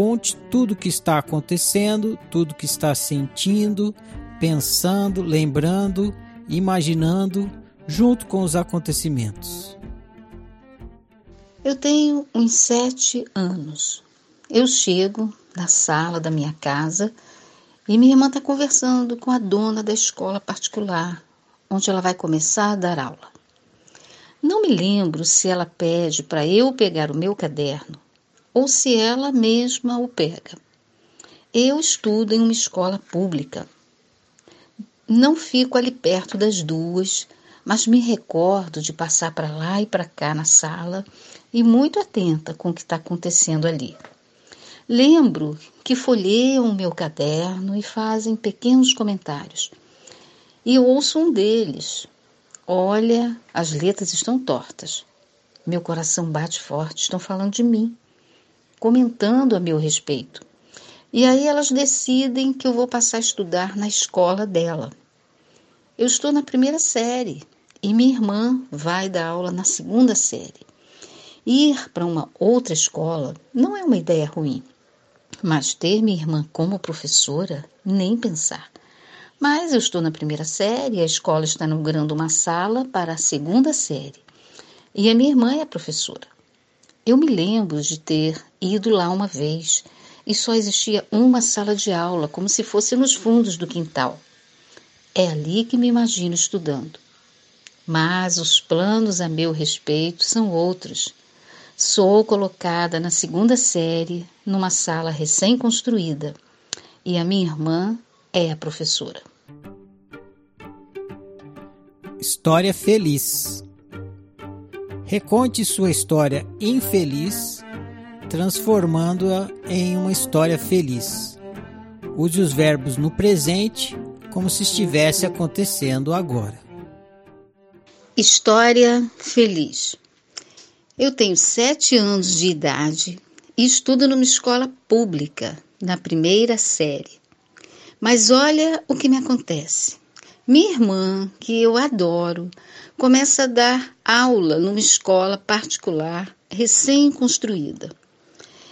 Conte tudo o que está acontecendo, tudo o que está sentindo, pensando, lembrando, imaginando, junto com os acontecimentos. Eu tenho uns sete anos. Eu chego na sala da minha casa e minha irmã está conversando com a dona da escola particular, onde ela vai começar a dar aula. Não me lembro se ela pede para eu pegar o meu caderno ou se ela mesma o pega. Eu estudo em uma escola pública. Não fico ali perto das duas, mas me recordo de passar para lá e para cá na sala e muito atenta com o que está acontecendo ali. Lembro que folheiam o meu caderno e fazem pequenos comentários. E ouço um deles. Olha, as letras estão tortas. Meu coração bate forte, estão falando de mim, comentando a meu respeito. E aí elas decidem que eu vou passar a estudar na escola dela. Eu estou na primeira série e minha irmã vai dar aula na segunda série. Ir para uma outra escola não é uma ideia ruim, mas ter minha irmã como professora, nem pensar. Mas eu estou na primeira série, a escola está inaugurando uma sala para a segunda série. E a minha irmã é professora. Eu me lembro de ter ido lá uma vez e só existia uma sala de aula, como se fosse nos fundos do quintal. É ali que me imagino estudando. Mas os planos a meu respeito são outros. Sou colocada na segunda série, numa sala recém-construída, e a minha irmã é a professora. História feliz. Reconte sua história infeliz, transformando-a em uma história feliz. Use os verbos no presente como se estivesse acontecendo agora. História feliz. Eu tenho sete anos de idade e estudo numa escola pública, na primeira série. Mas olha o que me acontece. Minha irmã, que eu adoro, começa a dar aula numa escola particular recém-construída.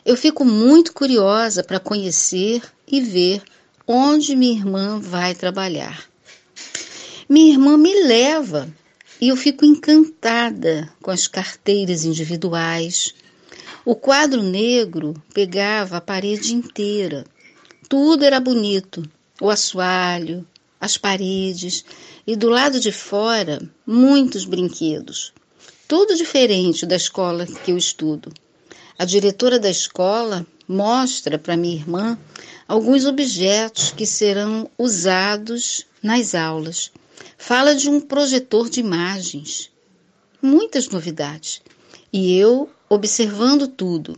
Eu fico muito curiosa para conhecer e ver onde minha irmã vai trabalhar. Minha irmã me leva e eu fico encantada com as carteiras individuais. O quadro negro pegava a parede inteira. Tudo era bonito: o assoalho, as paredes e do lado de fora muitos brinquedos. Tudo diferente da escola que eu estudo. A diretora da escola mostra para minha irmã alguns objetos que serão usados nas aulas. Fala de um projetor de imagens. Muitas novidades. E eu observando tudo.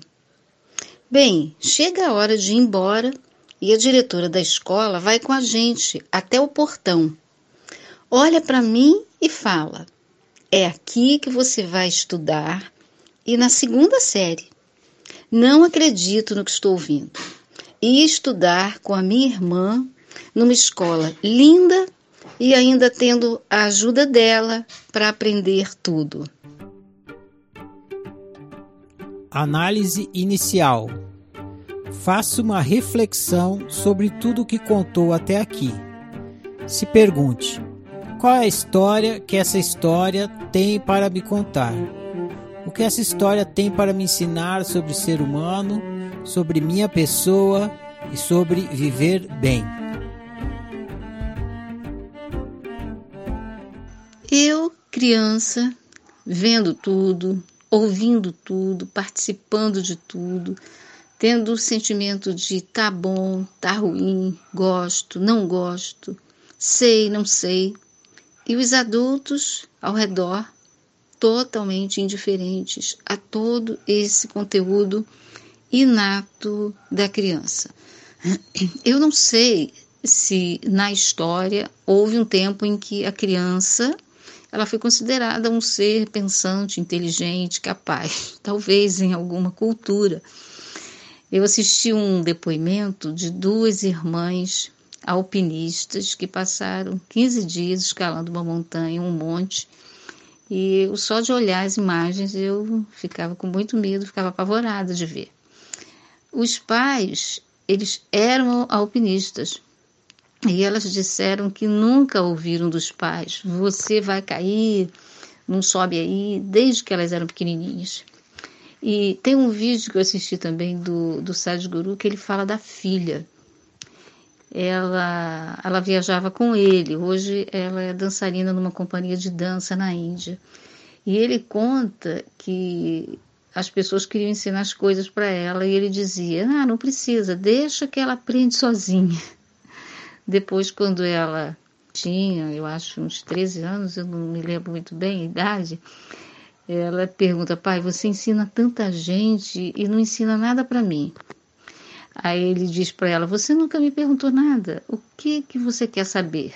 Bem, chega a hora de ir embora e a diretora da escola vai com a gente até o portão. Olha para mim e fala: É aqui que você vai estudar e na segunda série. Não acredito no que estou ouvindo. E estudar com a minha irmã numa escola linda e ainda tendo a ajuda dela para aprender tudo. Análise inicial. Faça uma reflexão sobre tudo o que contou até aqui. Se pergunte: qual é a história que essa história tem para me contar? O que essa história tem para me ensinar sobre ser humano, sobre minha pessoa e sobre viver bem? Eu, criança, vendo tudo, ouvindo tudo, participando de tudo, tendo o sentimento de tá bom, tá ruim, gosto, não gosto, sei, não sei. E os adultos ao redor totalmente indiferentes a todo esse conteúdo inato da criança. Eu não sei se na história houve um tempo em que a criança ela foi considerada um ser pensante, inteligente, capaz, talvez em alguma cultura. Eu assisti um depoimento de duas irmãs alpinistas que passaram 15 dias escalando uma montanha, um monte, e só de olhar as imagens eu ficava com muito medo, ficava apavorada de ver. Os pais, eles eram alpinistas, e elas disseram que nunca ouviram dos pais: você vai cair, não sobe aí, desde que elas eram pequenininhas. E tem um vídeo que eu assisti também do, do Sadhguru que ele fala da filha. Ela, ela viajava com ele, hoje ela é dançarina numa companhia de dança na Índia. E ele conta que as pessoas queriam ensinar as coisas para ela e ele dizia: Ah, não precisa, deixa que ela aprende sozinha. Depois, quando ela tinha, eu acho, uns 13 anos, eu não me lembro muito bem a idade, ela pergunta: pai, você ensina tanta gente e não ensina nada para mim. Aí ele diz para ela: Você nunca me perguntou nada. O que que você quer saber?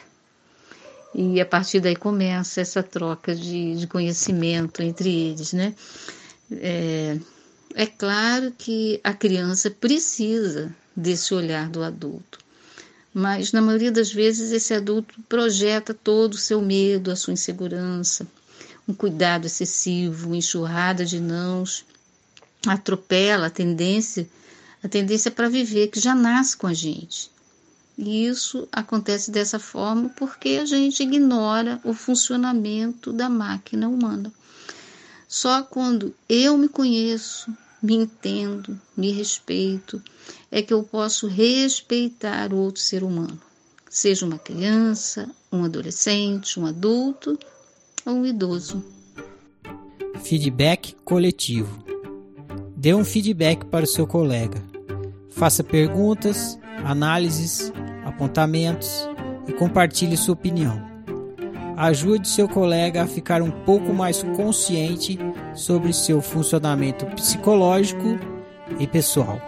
E a partir daí começa essa troca de, de conhecimento entre eles, né? É, é claro que a criança precisa desse olhar do adulto mas na maioria das vezes esse adulto projeta todo o seu medo, a sua insegurança, um cuidado excessivo, uma enxurrada de nãos, atropela a tendência, a tendência para viver que já nasce com a gente. E isso acontece dessa forma porque a gente ignora o funcionamento da máquina humana. Só quando eu me conheço, me entendo, me respeito, é que eu posso respeitar o outro ser humano, seja uma criança, um adolescente, um adulto ou um idoso. Feedback coletivo. Dê um feedback para o seu colega. Faça perguntas, análises, apontamentos e compartilhe sua opinião ajude seu colega a ficar um pouco mais consciente sobre seu funcionamento psicológico e pessoal.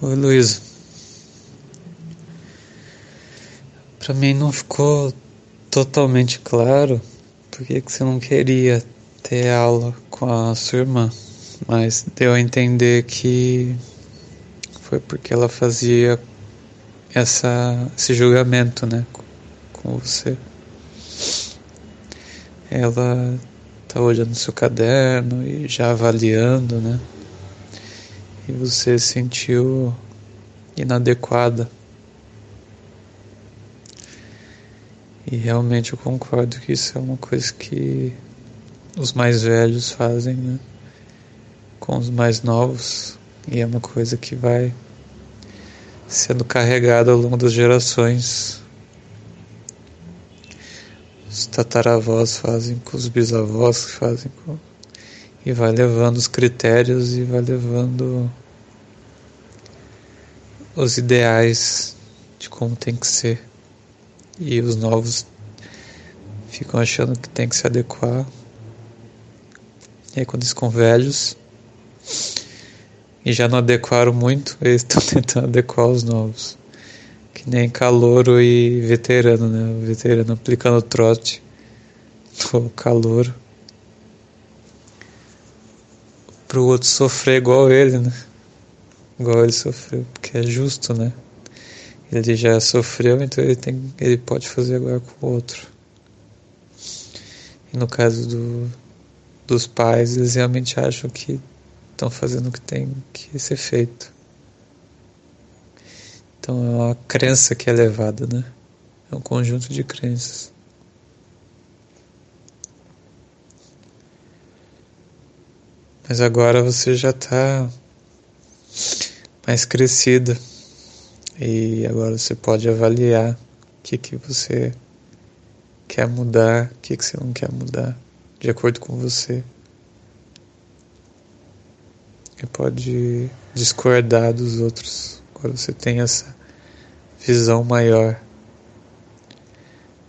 Oi, Luísa. Para mim não ficou totalmente claro por que você não queria ter aula com a sua irmã, mas deu a entender que foi porque ela fazia essa, esse julgamento né, com você. Ela está olhando seu caderno e já avaliando, né? E você se sentiu inadequada. E realmente eu concordo que isso é uma coisa que os mais velhos fazem, né? Com os mais novos. E é uma coisa que vai sendo carregado ao longo das gerações. Os tataravós fazem com os bisavós que fazem com. E vai levando os critérios e vai levando os ideais de como tem que ser. E os novos ficam achando que tem que se adequar. E aí quando eles ficam velhos, e já não adequaram muito, eles estão tentando adequar os novos. Que nem calouro e veterano, né? O veterano aplicando trote no calouro para o outro sofrer igual ele, né? Igual ele sofreu, porque é justo, né? Ele já sofreu, então ele tem, ele pode fazer agora com o outro. E no caso do, dos pais, eles realmente acham que estão fazendo o que tem que ser feito. Então é uma crença que é levada, né? É um conjunto de crenças. Mas agora você já está mais crescida e agora você pode avaliar o que, que você quer mudar, o que, que você não quer mudar, de acordo com você. E pode discordar dos outros. Agora você tem essa visão maior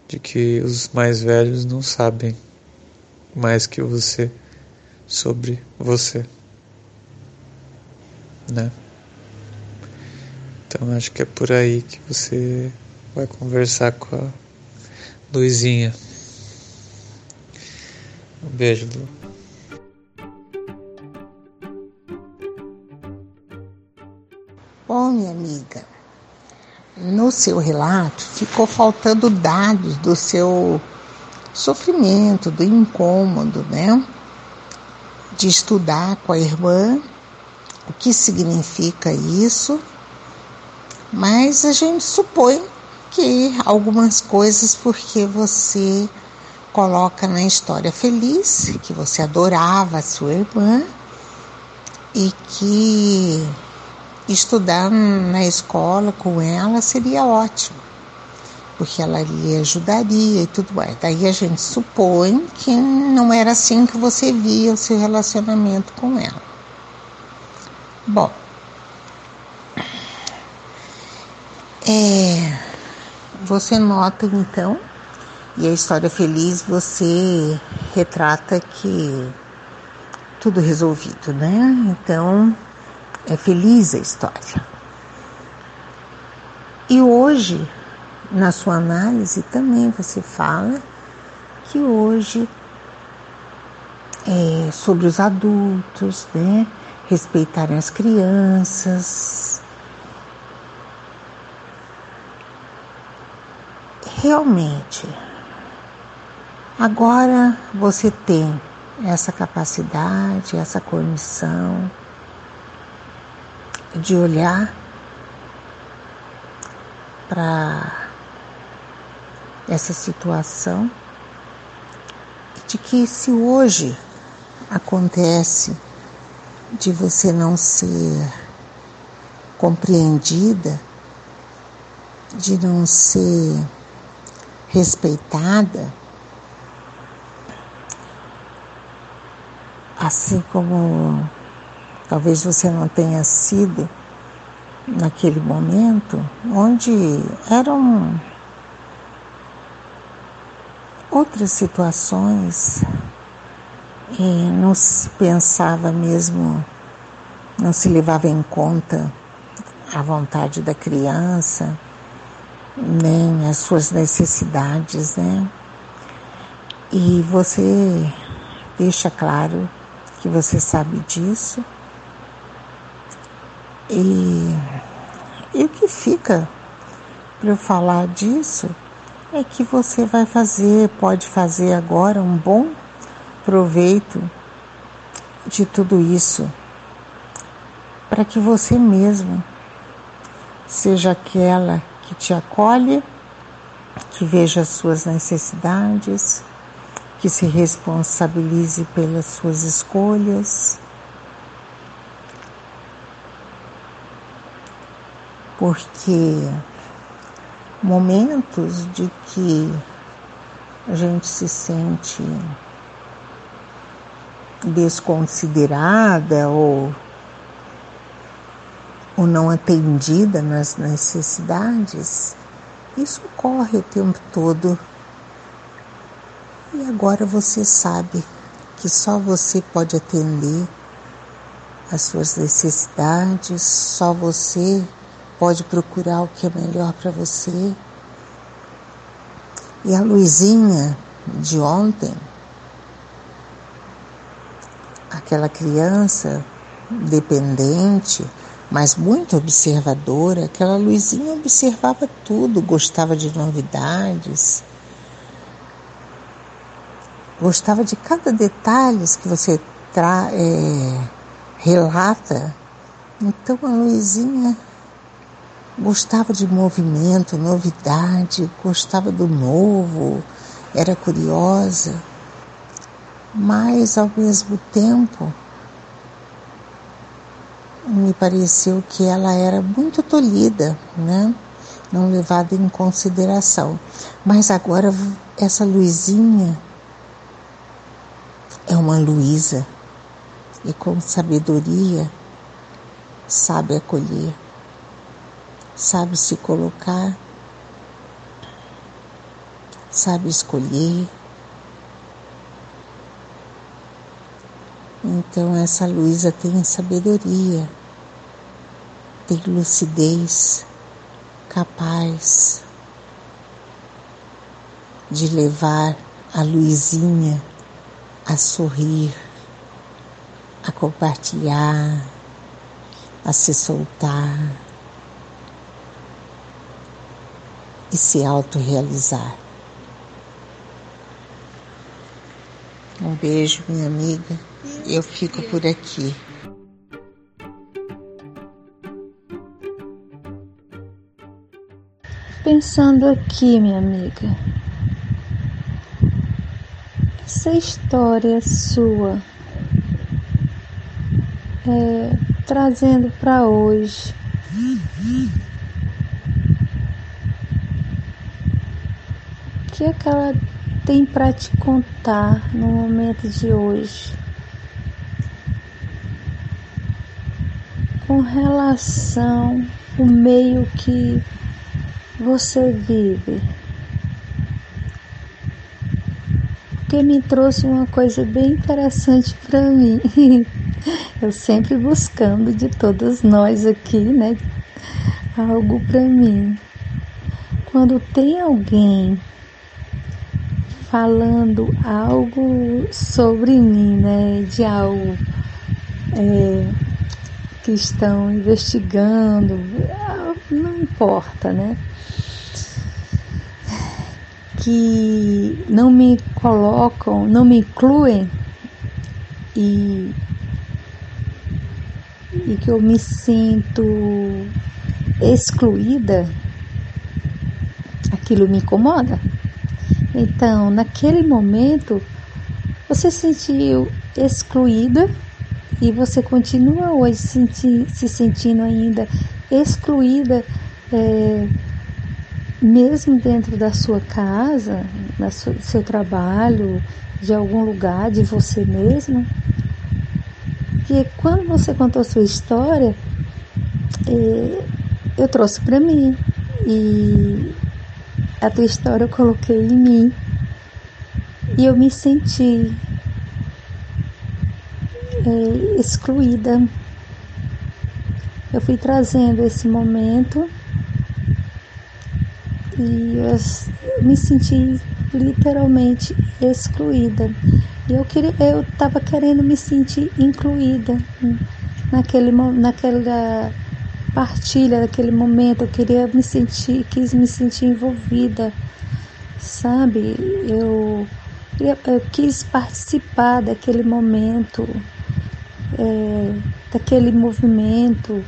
de que os mais velhos não sabem mais que você sobre você, né? Então acho que é por aí que você vai conversar com a Luizinha. Um beijo, Lu. Bom, minha amiga, no seu relato ficou faltando dados do seu sofrimento, do incômodo, né? de estudar com a irmã o que significa isso, mas a gente supõe que algumas coisas porque você coloca na história feliz que você adorava a sua irmã e que estudar na escola com ela seria ótimo porque ela lhe ajudaria e tudo mais. Daí a gente supõe que não era assim que você via o seu relacionamento com ela. Bom, é, você nota então, e a história feliz você retrata que tudo resolvido, né? Então é feliz a história. E hoje na sua análise também você fala que hoje é sobre os adultos, né? Respeitarem as crianças. Realmente, agora você tem essa capacidade, essa condição de olhar para essa situação de que se hoje acontece de você não ser compreendida, de não ser respeitada, assim como talvez você não tenha sido naquele momento, onde eram outras situações e não se pensava mesmo, não se levava em conta a vontade da criança, nem as suas necessidades, né? E você deixa claro que você sabe disso. E, e o que fica para eu falar disso é que você vai fazer, pode fazer agora um bom proveito de tudo isso, para que você mesmo seja aquela que te acolhe, que veja as suas necessidades, que se responsabilize pelas suas escolhas. Porque momentos de que a gente se sente desconsiderada ou, ou não atendida nas necessidades, isso ocorre o tempo todo. E agora você sabe que só você pode atender as suas necessidades, só você pode procurar o que é melhor para você. E a luzinha de ontem, aquela criança dependente, mas muito observadora, aquela Luizinha observava tudo, gostava de novidades, gostava de cada detalhe que você tra é, relata. Então a Luizinha gostava de movimento, novidade, gostava do novo, era curiosa, mas ao mesmo tempo me pareceu que ela era muito tolhida, né? Não levada em consideração. Mas agora essa Luizinha é uma Luísa e com sabedoria sabe acolher, sabe se colocar, sabe escolher. Então essa Luísa tem sabedoria, tem lucidez, capaz de levar a Luizinha a sorrir, a compartilhar, a se soltar e se autorrealizar. Um beijo, minha amiga. Eu fico por aqui. Pensando aqui, minha amiga, essa história sua, é, trazendo para hoje, o que é que ela tem para te contar no momento de hoje? Com relação ao meio que você vive. Porque me trouxe uma coisa bem interessante para mim. Eu sempre buscando de todas nós aqui, né? Algo para mim. Quando tem alguém falando algo sobre mim, né? De algo é, que estão investigando, não importa, né? Que não me colocam, não me incluem e, e que eu me sinto excluída, aquilo me incomoda. Então, naquele momento, você se sentiu excluída e você continua hoje se sentindo ainda excluída, é, mesmo dentro da sua casa, do seu trabalho, de algum lugar, de você mesma. E quando você contou sua história, é, eu trouxe para mim e a tua história eu coloquei em mim e eu me senti é, excluída. Eu fui trazendo esse momento e eu me senti literalmente excluída. E eu queria, eu estava querendo me sentir incluída naquele naquela partilha daquele momento. Eu queria me sentir, quis me sentir envolvida, sabe? Eu eu quis participar daquele momento, é, daquele movimento.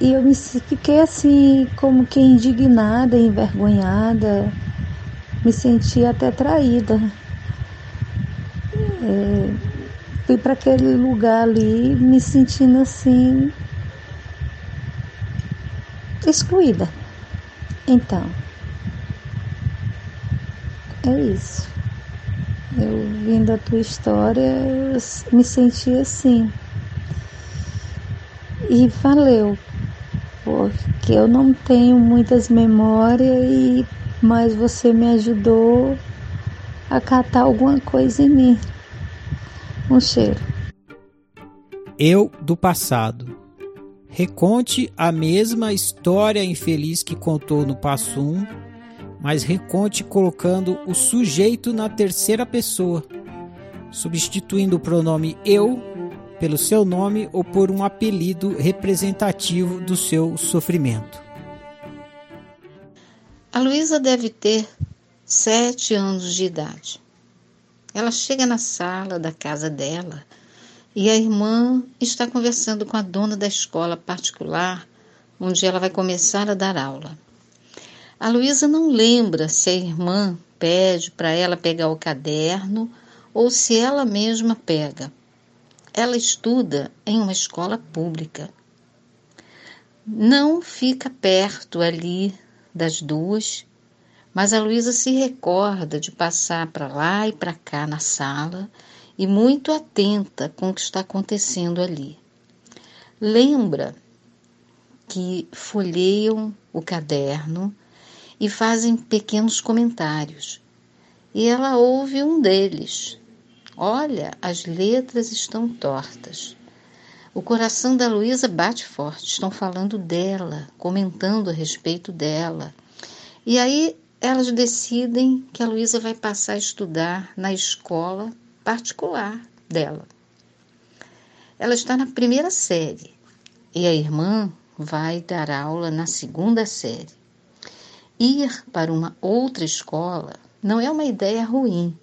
E eu me fiquei assim, como que indignada, envergonhada, me senti até traída. É, fui para aquele lugar ali me sentindo assim, excluída. Então, é isso. Eu vindo a tua história, eu me senti assim. E valeu, porque eu não tenho muitas memórias e mas você me ajudou a catar alguma coisa em mim. Um cheiro. Eu do passado. Reconte a mesma história infeliz que contou no passo 1 mas reconte colocando o sujeito na terceira pessoa. substituindo o pronome eu pelo seu nome ou por um apelido representativo do seu sofrimento. A Luísa deve ter sete anos de idade. Ela chega na sala da casa dela e a irmã está conversando com a dona da escola particular onde ela vai começar a dar aula. A Luísa não lembra se a irmã pede para ela pegar o caderno ou se ela mesma pega. Ela estuda em uma escola pública. Não fica perto ali das duas, mas a Luísa se recorda de passar para lá e para cá na sala e muito atenta com o que está acontecendo ali. Lembra que folheiam o caderno e fazem pequenos comentários. E ela ouve um deles. Olha, as letras estão tortas. O coração da Luísa bate forte. Estão falando dela, comentando a respeito dela. E aí elas decidem que a Luísa vai passar a estudar na escola particular dela. Ela está na primeira série e a irmã vai dar aula na segunda série. Ir para uma outra escola não é uma ideia ruim,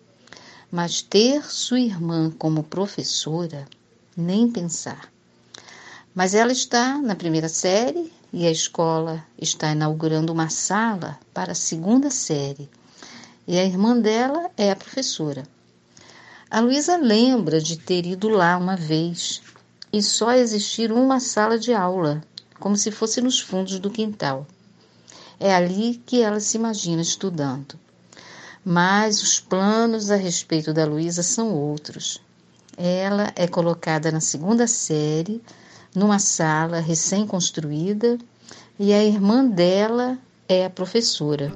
mas ter sua irmã como professora, nem pensar. Mas ela está na primeira série e a escola está inaugurando uma sala para a segunda série. E a irmã dela é a professora. A Luísa lembra de ter ido lá uma vez e só existir uma sala de aula, como se fosse nos fundos do quintal. É ali que ela se imagina estudando. Mas os planos a respeito da Luísa são outros. Ela é colocada na segunda série, numa sala recém-construída, e a irmã dela é a professora.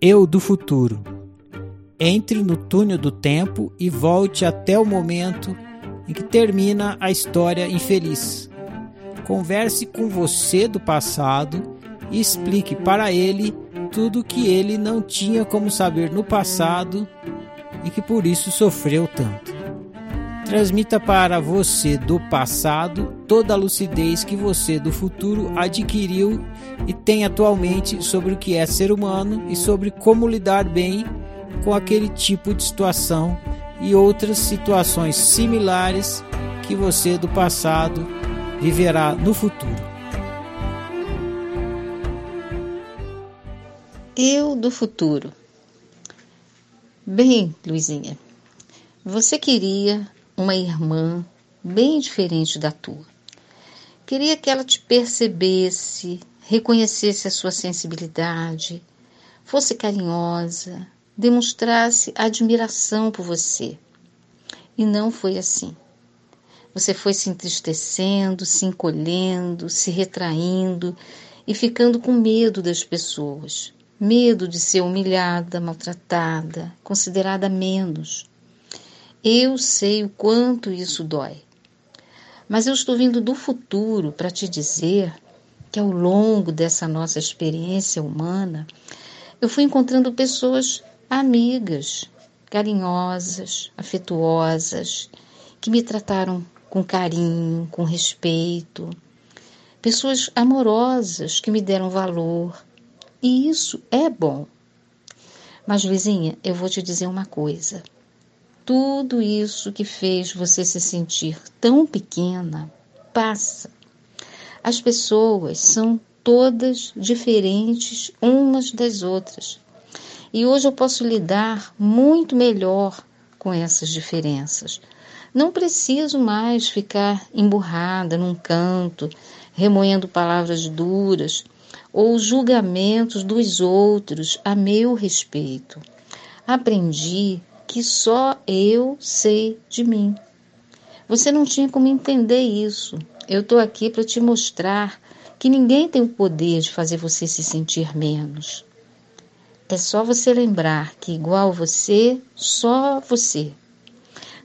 Eu do futuro. Entre no túnel do tempo e volte até o momento em que termina a história infeliz. Converse com você do passado e explique para ele tudo que ele não tinha como saber no passado e que por isso sofreu tanto. Transmita para você do passado toda a lucidez que você do futuro adquiriu e tem atualmente sobre o que é ser humano e sobre como lidar bem com aquele tipo de situação e outras situações similares que você do passado viverá no futuro. Eu do futuro. Bem, Luizinha, você queria uma irmã bem diferente da tua. Queria que ela te percebesse, reconhecesse a sua sensibilidade, fosse carinhosa, demonstrasse admiração por você. E não foi assim. Você foi se entristecendo, se encolhendo, se retraindo e ficando com medo das pessoas. Medo de ser humilhada, maltratada, considerada menos. Eu sei o quanto isso dói. Mas eu estou vindo do futuro para te dizer que ao longo dessa nossa experiência humana, eu fui encontrando pessoas amigas, carinhosas, afetuosas, que me trataram com carinho, com respeito, pessoas amorosas que me deram valor. E isso é bom. Mas, Luizinha, eu vou te dizer uma coisa. Tudo isso que fez você se sentir tão pequena passa. As pessoas são todas diferentes umas das outras. E hoje eu posso lidar muito melhor com essas diferenças. Não preciso mais ficar emburrada num canto, remoendo palavras duras ou julgamentos dos outros a meu respeito. Aprendi que só eu sei de mim. Você não tinha como entender isso. Eu estou aqui para te mostrar que ninguém tem o poder de fazer você se sentir menos. É só você lembrar que, igual você, só você.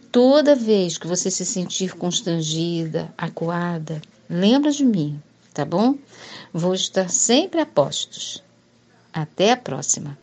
Toda vez que você se sentir constrangida, acuada, lembra de mim, tá bom? Vou estar sempre a postos. Até a próxima.